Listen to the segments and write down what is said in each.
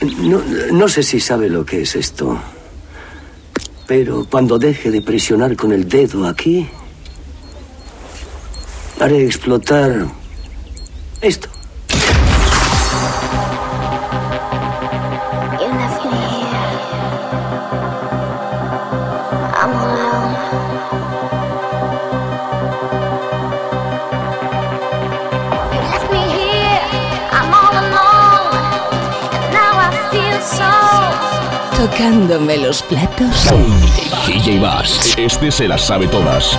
No, sé si sabe lo que es esto. Pero cuando deje de presionar con el dedo aquí, haré explotar esto. Tocándome los platos. DJ Bass. Este se las sabe todas.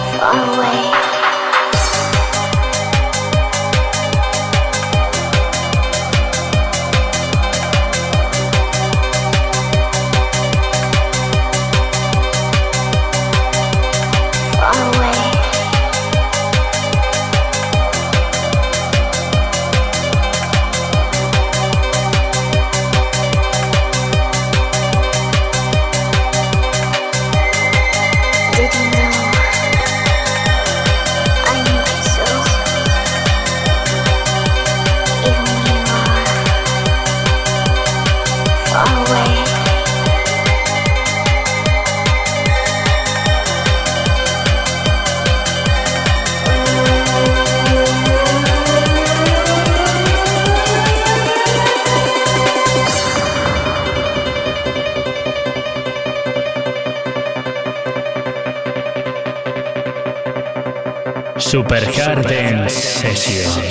Super Hard en sesión.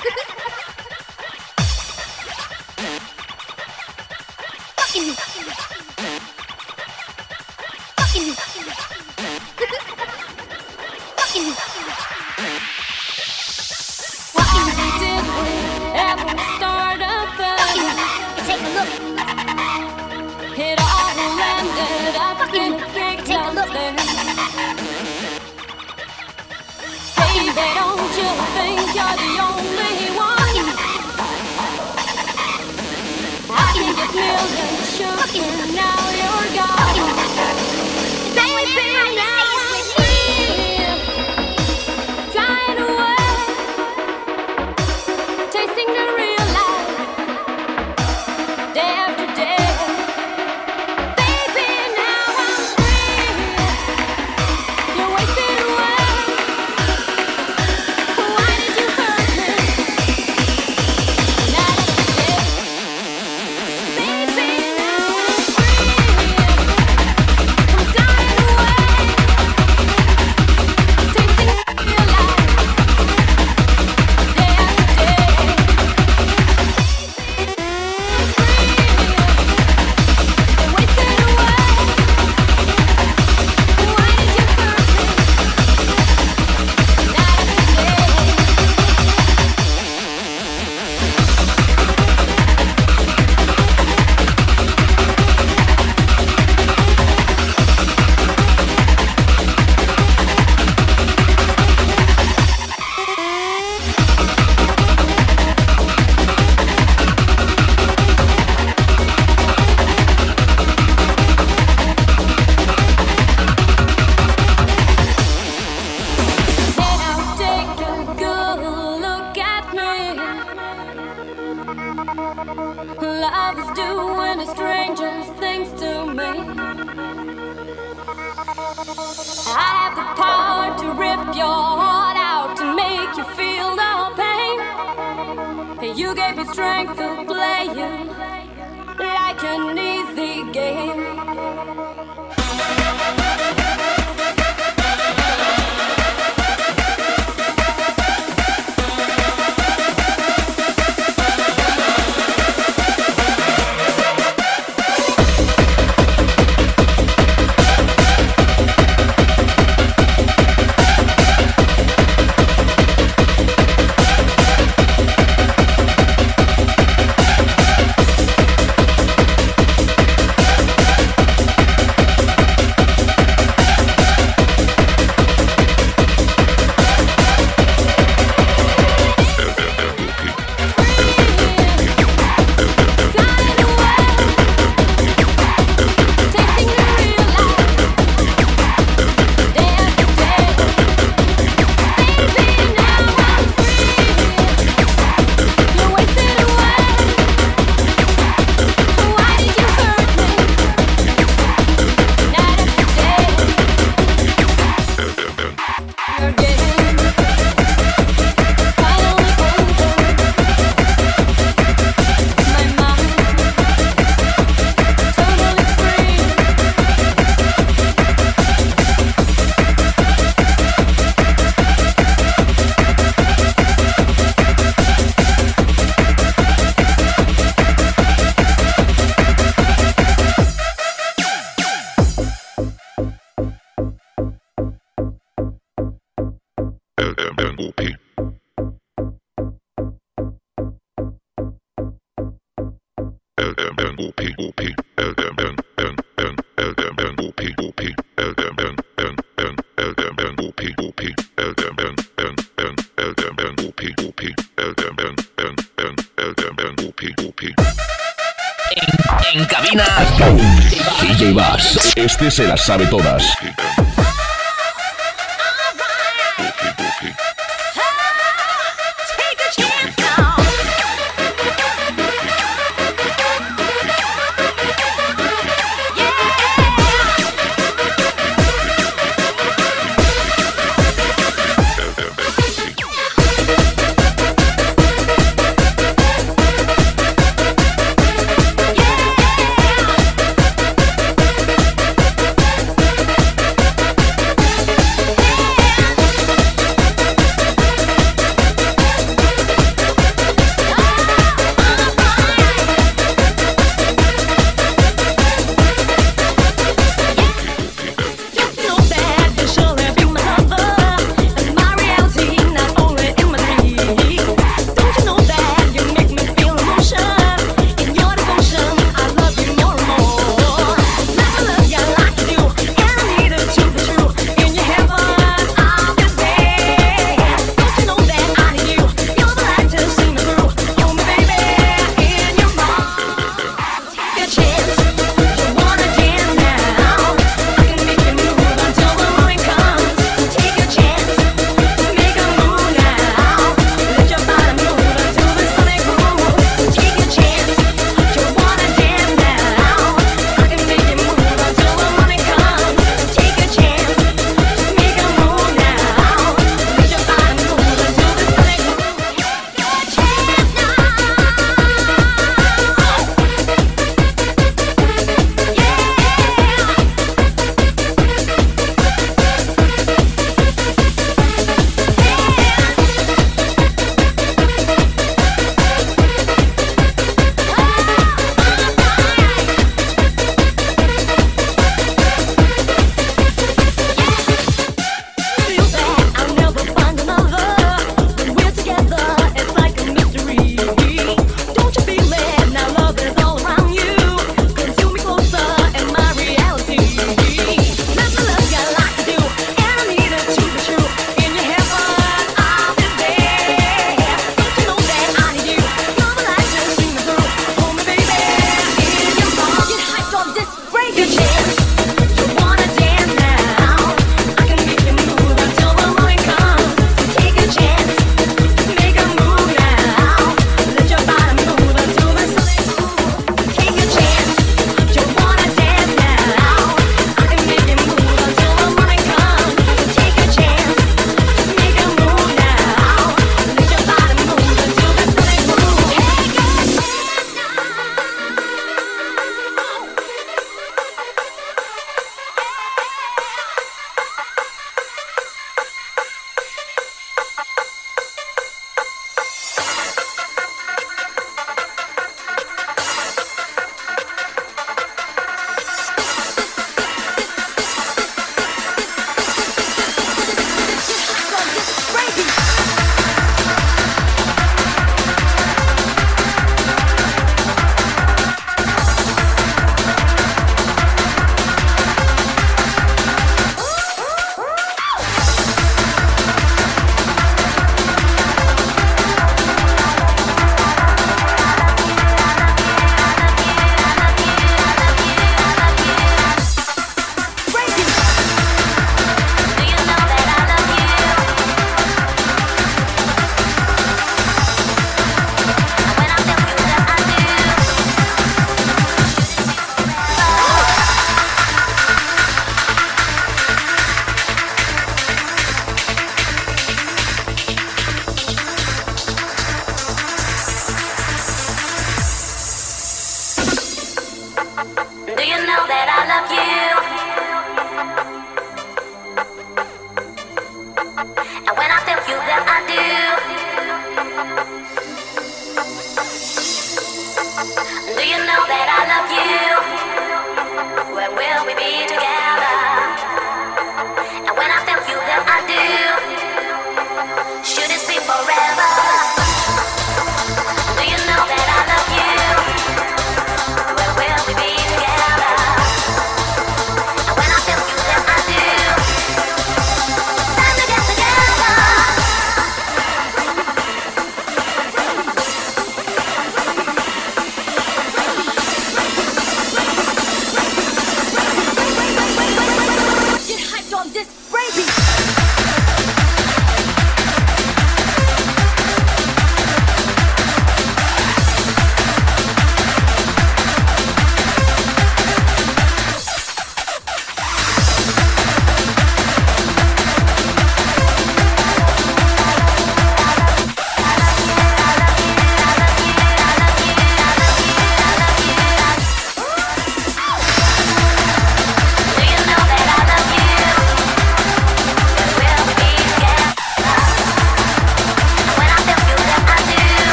Fucking you. Did we ever start a fight? Take a look. It all ended up in a. Baby, don't you think you're the now you're gone. Baby, Música Se las sabe todas.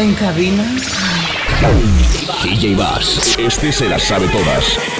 En cabina. DJ Bass. Este se las sabe todas.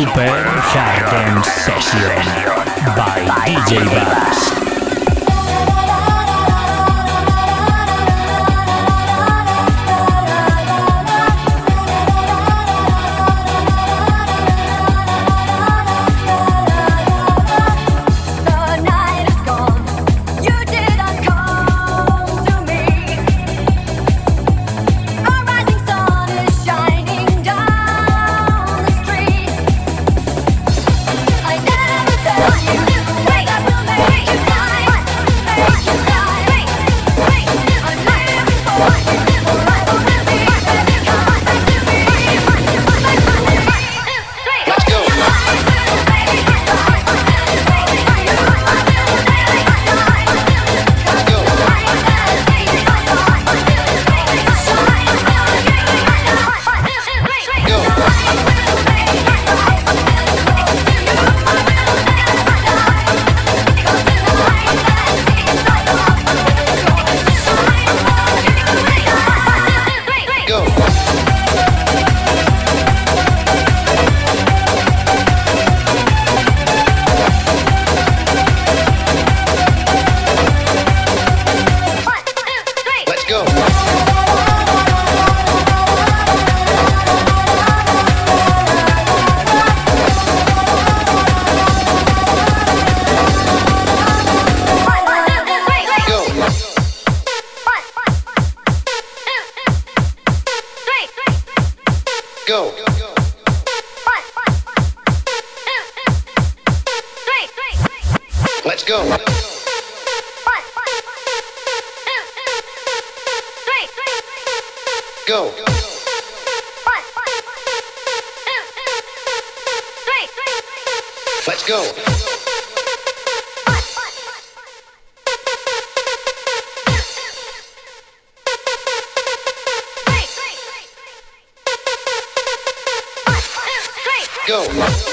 Super Hard Session by DJ Bass. Go.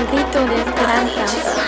Un grito de esperanza.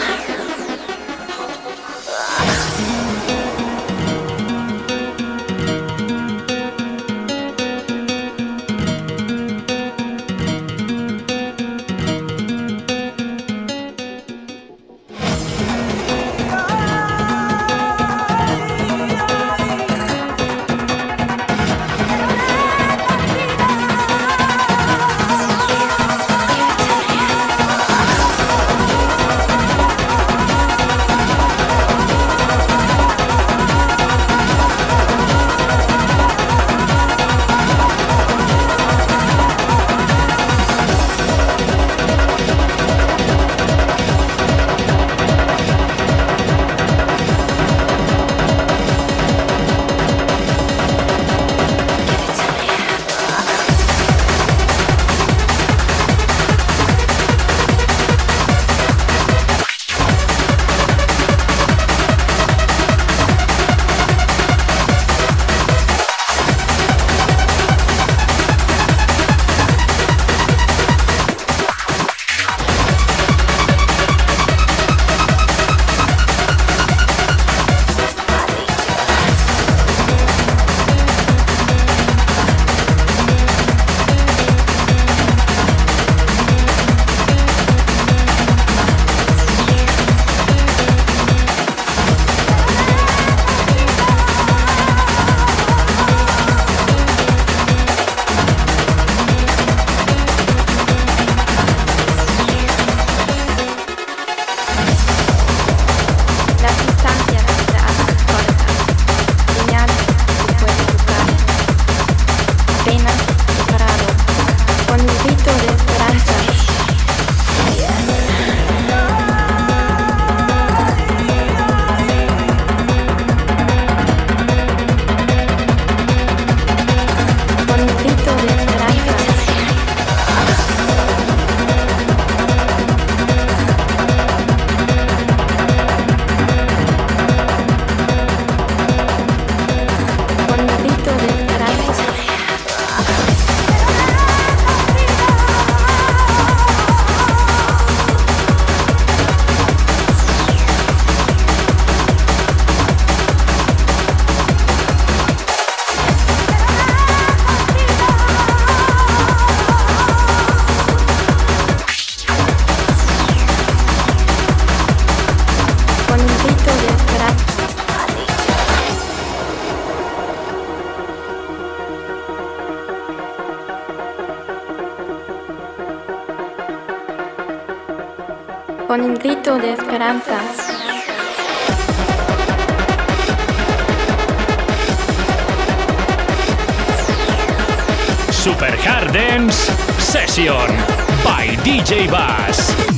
DJ Bass.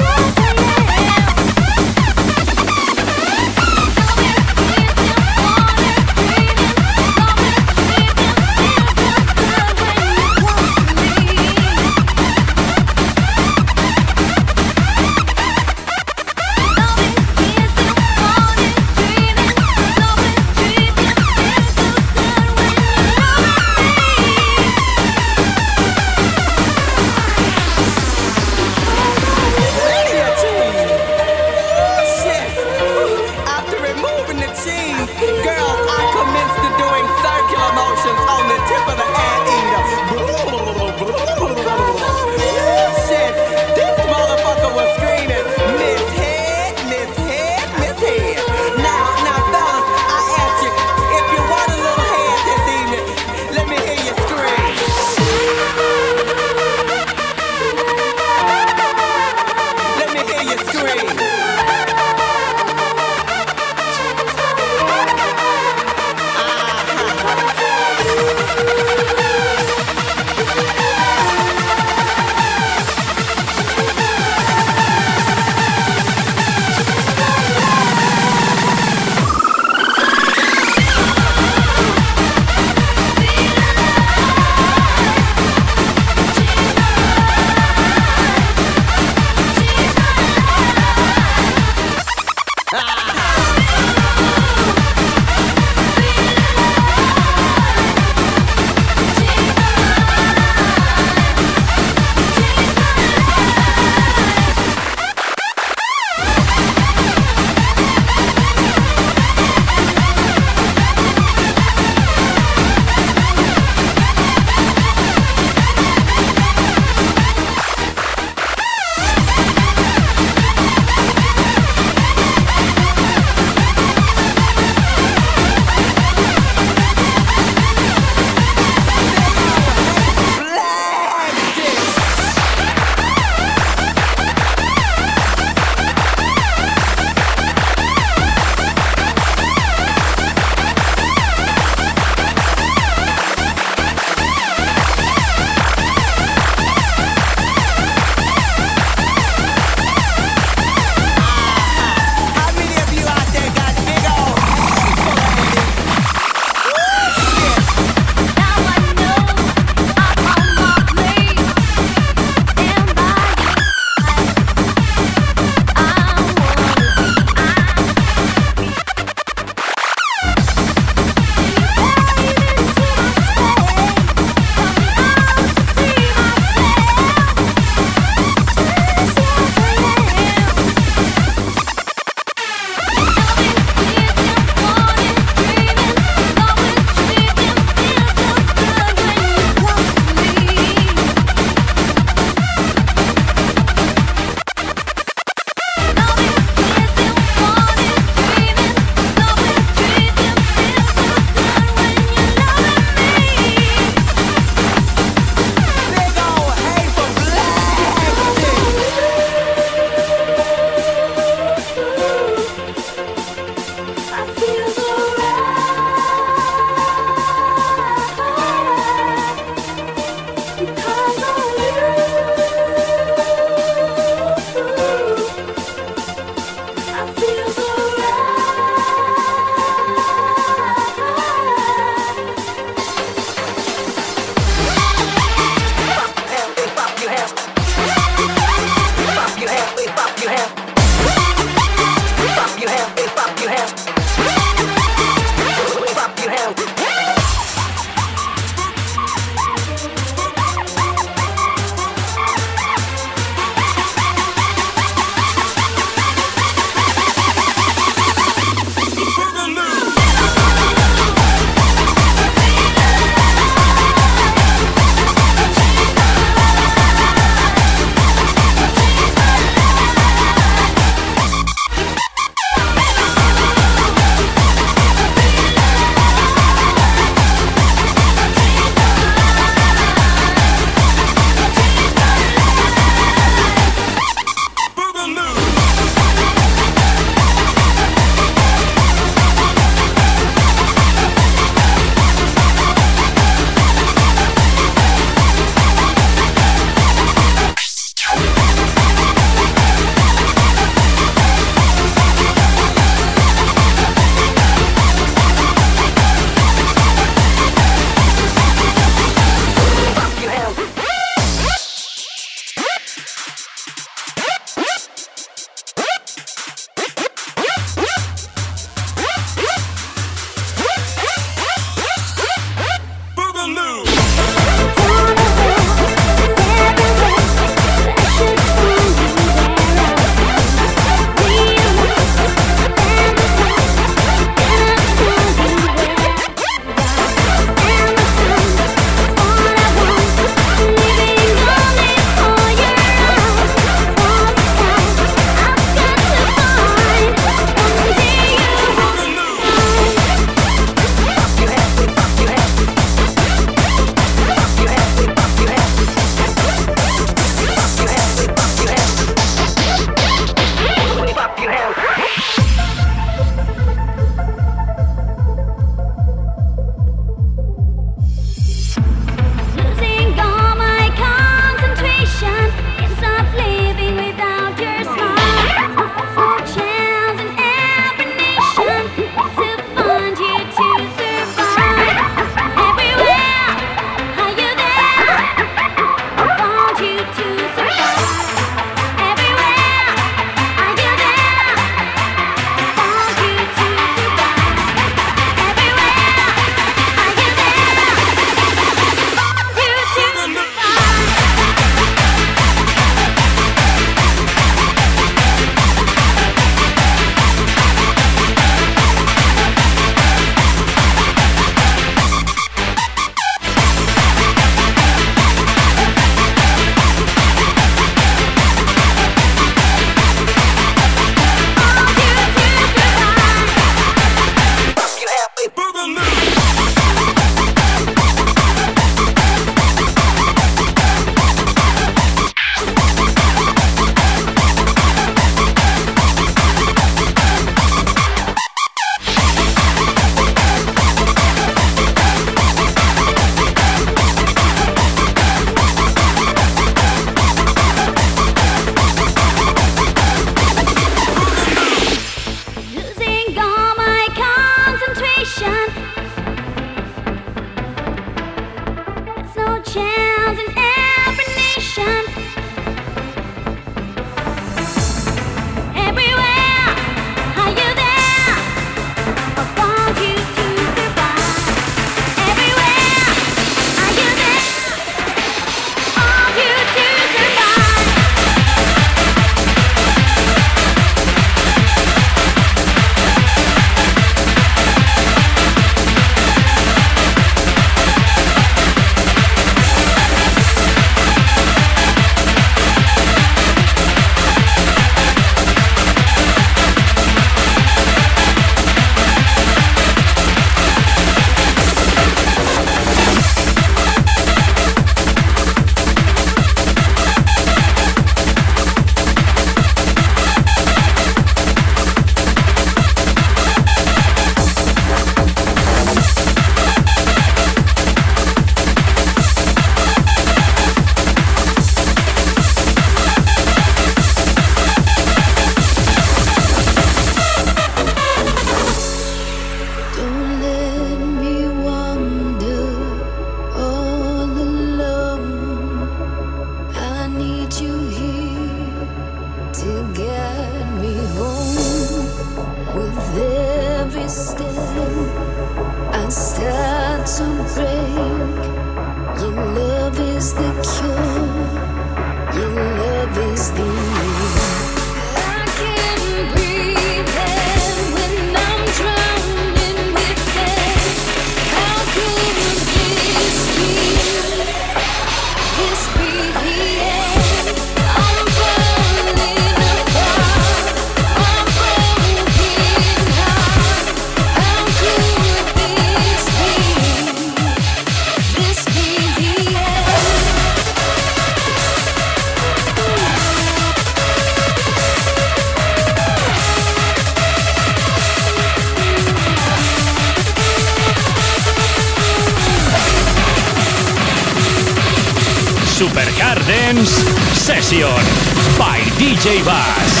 DJ Vaz.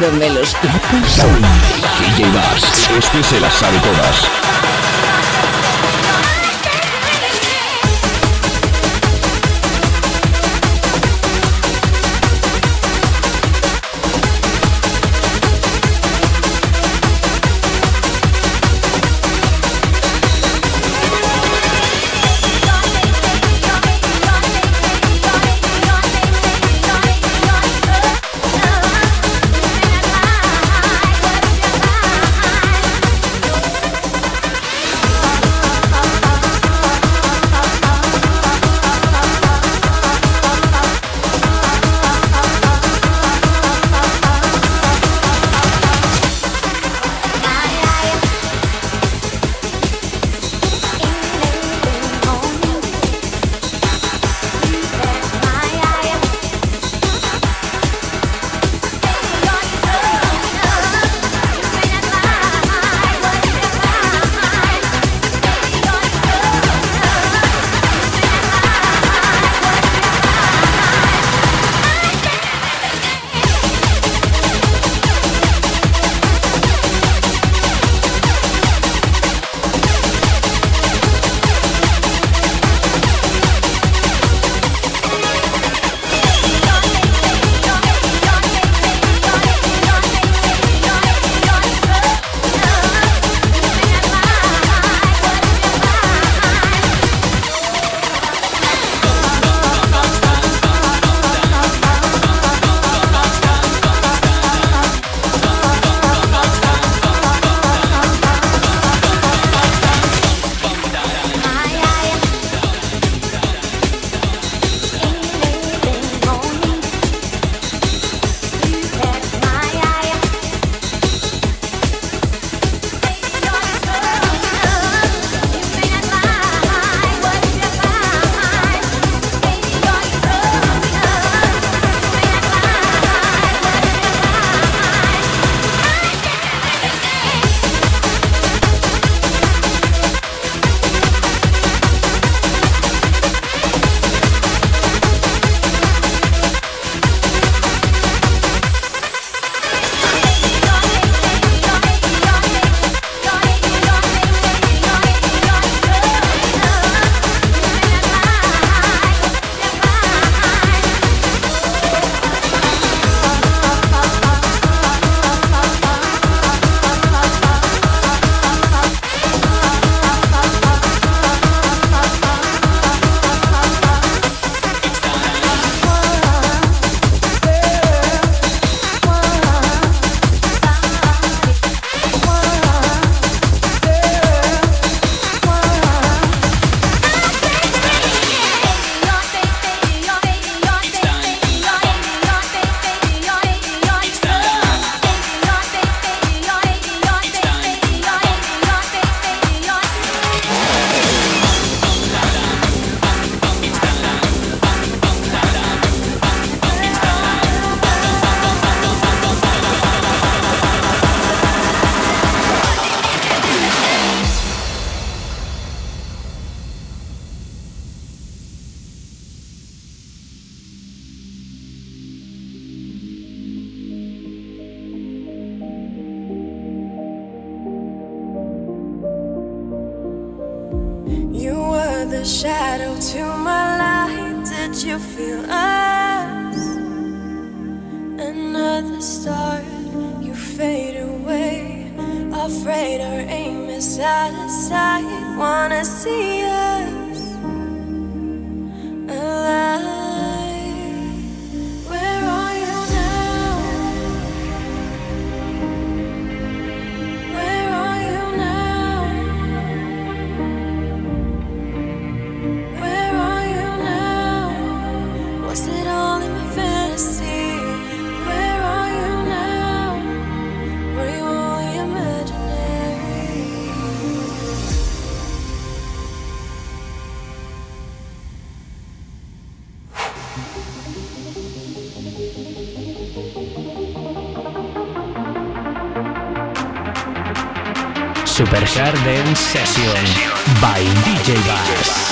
Tocándome los platos. DJ Bass, este se las sabe todas. Afraid our aim is out of sight. Wanna see us Super Garden Session by DJ Bass.